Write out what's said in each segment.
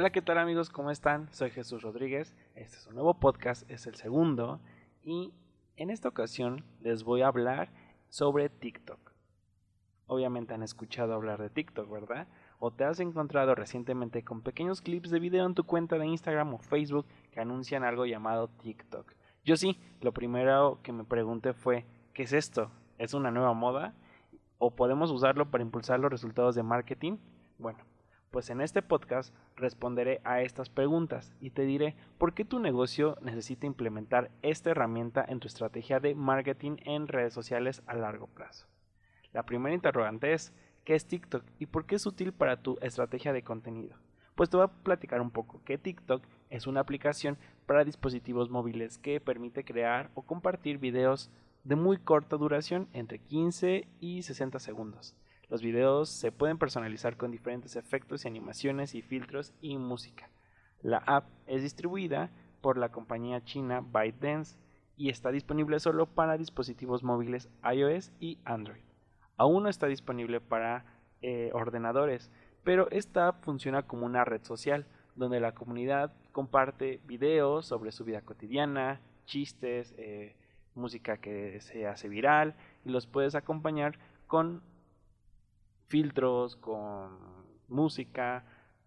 Hola, ¿qué tal amigos? ¿Cómo están? Soy Jesús Rodríguez. Este es un nuevo podcast, es el segundo. Y en esta ocasión les voy a hablar sobre TikTok. Obviamente han escuchado hablar de TikTok, ¿verdad? O te has encontrado recientemente con pequeños clips de video en tu cuenta de Instagram o Facebook que anuncian algo llamado TikTok. Yo sí, lo primero que me pregunté fue, ¿qué es esto? ¿Es una nueva moda? ¿O podemos usarlo para impulsar los resultados de marketing? Bueno, pues en este podcast responderé a estas preguntas y te diré por qué tu negocio necesita implementar esta herramienta en tu estrategia de marketing en redes sociales a largo plazo. La primera interrogante es, ¿qué es TikTok y por qué es útil para tu estrategia de contenido? Pues te voy a platicar un poco que TikTok es una aplicación para dispositivos móviles que permite crear o compartir videos de muy corta duración entre 15 y 60 segundos los videos se pueden personalizar con diferentes efectos y animaciones y filtros y música. La app es distribuida por la compañía china ByteDance y está disponible solo para dispositivos móviles iOS y Android. Aún no está disponible para eh, ordenadores, pero esta app funciona como una red social donde la comunidad comparte videos sobre su vida cotidiana, chistes, eh, música que se hace viral y los puedes acompañar con filtros, con música,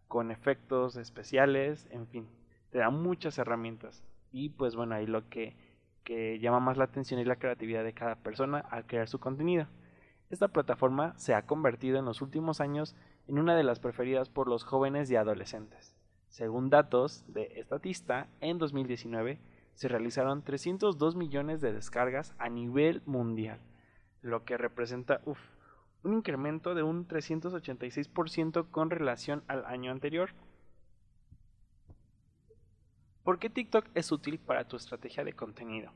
con efectos especiales, en fin, te da muchas herramientas. Y pues bueno, ahí lo que, que llama más la atención es la creatividad de cada persona al crear su contenido. Esta plataforma se ha convertido en los últimos años en una de las preferidas por los jóvenes y adolescentes. Según datos de Estatista, en 2019 se realizaron 302 millones de descargas a nivel mundial, lo que representa un incremento de un 386% con relación al año anterior. ¿Por qué TikTok es útil para tu estrategia de contenido?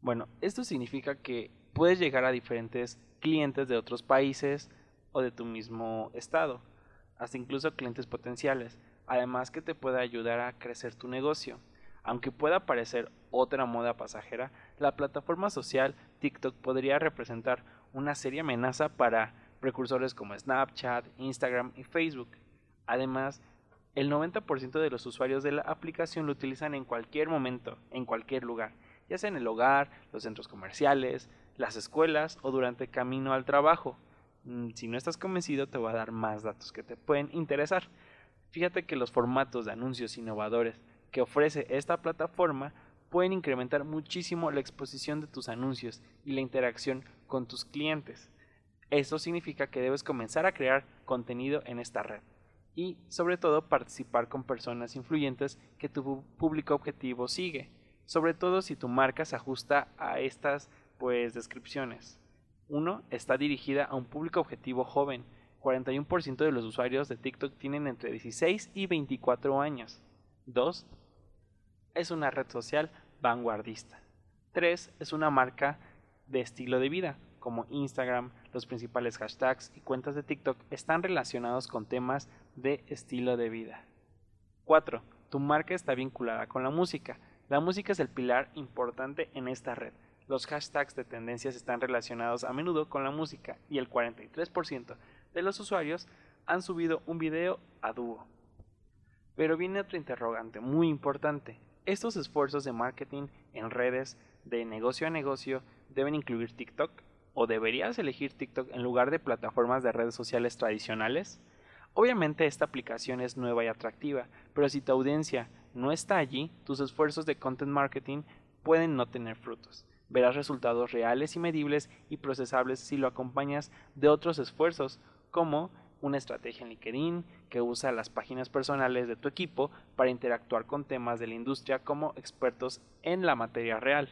Bueno, esto significa que puedes llegar a diferentes clientes de otros países o de tu mismo estado, hasta incluso clientes potenciales, además que te puede ayudar a crecer tu negocio. Aunque pueda parecer otra moda pasajera, la plataforma social TikTok podría representar una seria amenaza para precursores como Snapchat, Instagram y Facebook. Además, el 90% de los usuarios de la aplicación lo utilizan en cualquier momento, en cualquier lugar, ya sea en el hogar, los centros comerciales, las escuelas o durante camino al trabajo. Mm, si no estás convencido, te voy a dar más datos que te pueden interesar. Fíjate que los formatos de anuncios innovadores que ofrece esta plataforma pueden incrementar muchísimo la exposición de tus anuncios y la interacción con tus clientes. Esto significa que debes comenzar a crear contenido en esta red y sobre todo participar con personas influyentes que tu público objetivo sigue, sobre todo si tu marca se ajusta a estas pues descripciones. 1. Está dirigida a un público objetivo joven. 41% de los usuarios de TikTok tienen entre 16 y 24 años. 2. Es una red social vanguardista. 3. Es una marca de estilo de vida, como Instagram, los principales hashtags y cuentas de TikTok están relacionados con temas de estilo de vida. 4. Tu marca está vinculada con la música. La música es el pilar importante en esta red. Los hashtags de tendencias están relacionados a menudo con la música y el 43% de los usuarios han subido un video a dúo. Pero viene otro interrogante muy importante. Estos esfuerzos de marketing en redes de negocio a negocio deben incluir TikTok o deberías elegir TikTok en lugar de plataformas de redes sociales tradicionales? Obviamente esta aplicación es nueva y atractiva, pero si tu audiencia no está allí, tus esfuerzos de content marketing pueden no tener frutos. Verás resultados reales y medibles y procesables si lo acompañas de otros esfuerzos, como una estrategia en LinkedIn que usa las páginas personales de tu equipo para interactuar con temas de la industria como expertos en la materia real.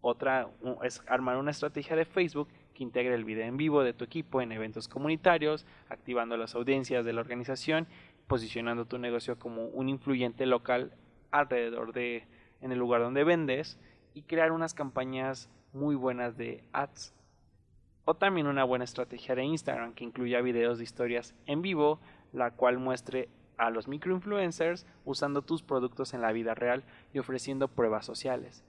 Otra es armar una estrategia de Facebook que integre el video en vivo de tu equipo en eventos comunitarios, activando las audiencias de la organización, posicionando tu negocio como un influyente local alrededor de en el lugar donde vendes y crear unas campañas muy buenas de ads o también una buena estrategia de Instagram que incluya videos de historias en vivo, la cual muestre a los microinfluencers usando tus productos en la vida real y ofreciendo pruebas sociales.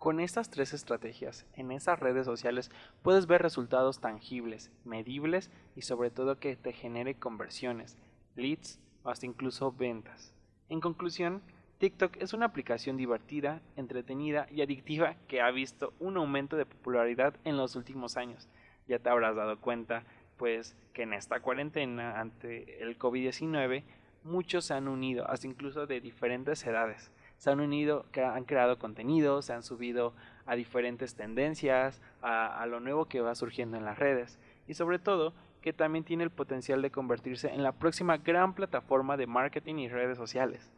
Con estas tres estrategias en esas redes sociales puedes ver resultados tangibles, medibles y sobre todo que te genere conversiones, leads o hasta incluso ventas. En conclusión, TikTok es una aplicación divertida, entretenida y adictiva que ha visto un aumento de popularidad en los últimos años. Ya te habrás dado cuenta, pues, que en esta cuarentena ante el COVID-19 muchos se han unido, hasta incluso de diferentes edades. Se han unido, han creado contenido, se han subido a diferentes tendencias, a, a lo nuevo que va surgiendo en las redes y sobre todo que también tiene el potencial de convertirse en la próxima gran plataforma de marketing y redes sociales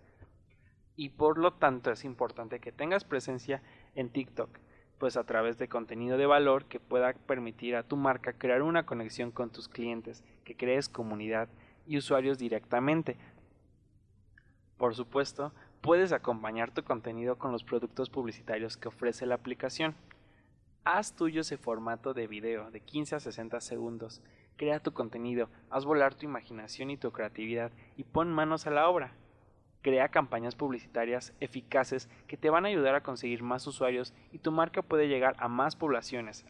y por lo tanto es importante que tengas presencia en TikTok, pues a través de contenido de valor que pueda permitir a tu marca crear una conexión con tus clientes, que crees comunidad y usuarios directamente. Por supuesto, puedes acompañar tu contenido con los productos publicitarios que ofrece la aplicación. Haz tuyo ese formato de video de 15 a 60 segundos. Crea tu contenido, haz volar tu imaginación y tu creatividad y pon manos a la obra. Crea campañas publicitarias eficaces que te van a ayudar a conseguir más usuarios y tu marca puede llegar a más poblaciones.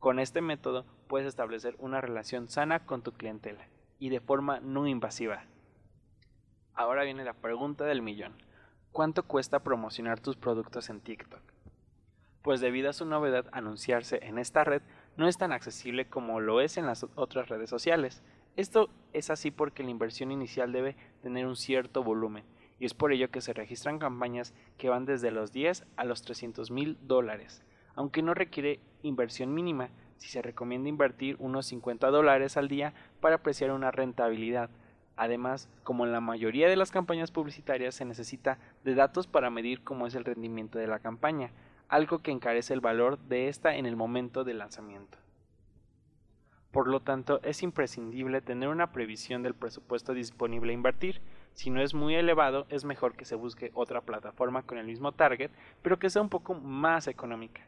Con este método puedes establecer una relación sana con tu clientela y de forma no invasiva. Ahora viene la pregunta del millón. ¿Cuánto cuesta promocionar tus productos en TikTok? Pues debido a su novedad anunciarse en esta red no es tan accesible como lo es en las otras redes sociales. Esto es así porque la inversión inicial debe tener un cierto volumen y es por ello que se registran campañas que van desde los 10 a los 300 mil dólares. Aunque no requiere inversión mínima, si se recomienda invertir unos 50 dólares al día para apreciar una rentabilidad. Además, como en la mayoría de las campañas publicitarias se necesita de datos para medir cómo es el rendimiento de la campaña, algo que encarece el valor de esta en el momento del lanzamiento. Por lo tanto, es imprescindible tener una previsión del presupuesto disponible a invertir, si no es muy elevado, es mejor que se busque otra plataforma con el mismo target, pero que sea un poco más económica.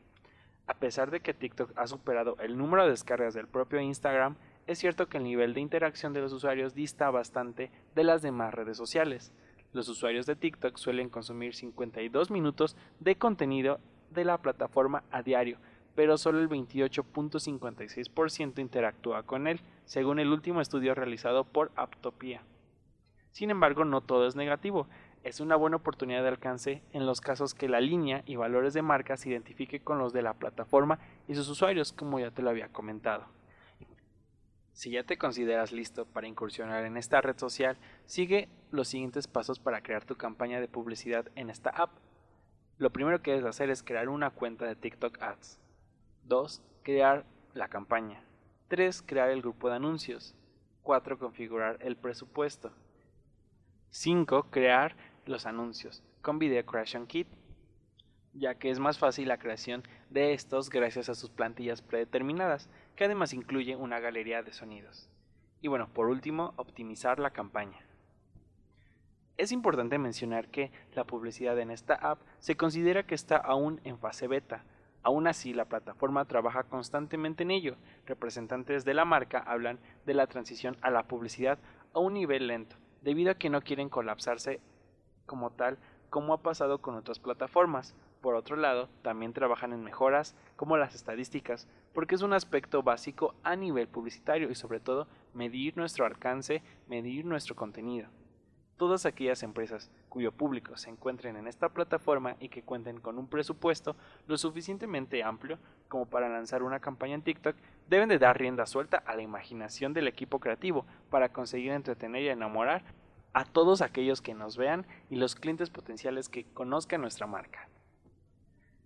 A pesar de que TikTok ha superado el número de descargas del propio Instagram, es cierto que el nivel de interacción de los usuarios dista bastante de las demás redes sociales. Los usuarios de TikTok suelen consumir 52 minutos de contenido de la plataforma a diario, pero solo el 28.56% interactúa con él, según el último estudio realizado por Aptopia. Sin embargo, no todo es negativo. Es una buena oportunidad de alcance en los casos que la línea y valores de marca se identifique con los de la plataforma y sus usuarios, como ya te lo había comentado. Si ya te consideras listo para incursionar en esta red social, sigue los siguientes pasos para crear tu campaña de publicidad en esta app. Lo primero que debes hacer es crear una cuenta de TikTok Ads. 2. Crear la campaña. 3. Crear el grupo de anuncios. 4. Configurar el presupuesto. 5. Crear los anuncios con Video Creation Kit, ya que es más fácil la creación de estos gracias a sus plantillas predeterminadas, que además incluye una galería de sonidos. Y bueno, por último, optimizar la campaña. Es importante mencionar que la publicidad en esta app se considera que está aún en fase beta. Aún así, la plataforma trabaja constantemente en ello. Representantes de la marca hablan de la transición a la publicidad a un nivel lento, debido a que no quieren colapsarse como tal como ha pasado con otras plataformas. Por otro lado, también trabajan en mejoras como las estadísticas, porque es un aspecto básico a nivel publicitario y sobre todo medir nuestro alcance, medir nuestro contenido. Todas aquellas empresas cuyo público se encuentren en esta plataforma y que cuenten con un presupuesto lo suficientemente amplio como para lanzar una campaña en TikTok deben de dar rienda suelta a la imaginación del equipo creativo para conseguir entretener y enamorar a todos aquellos que nos vean y los clientes potenciales que conozcan nuestra marca.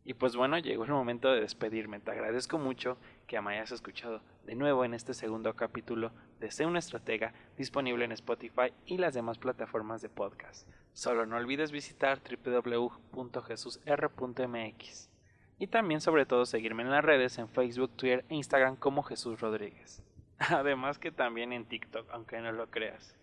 Y pues bueno, llegó el momento de despedirme. Te agradezco mucho que me hayas escuchado de nuevo en este segundo capítulo de Sé una estratega disponible en Spotify y las demás plataformas de podcast. Solo no olvides visitar www.jesusr.mx y también sobre todo seguirme en las redes en Facebook, Twitter e Instagram como Jesús Rodríguez. Además que también en TikTok, aunque no lo creas.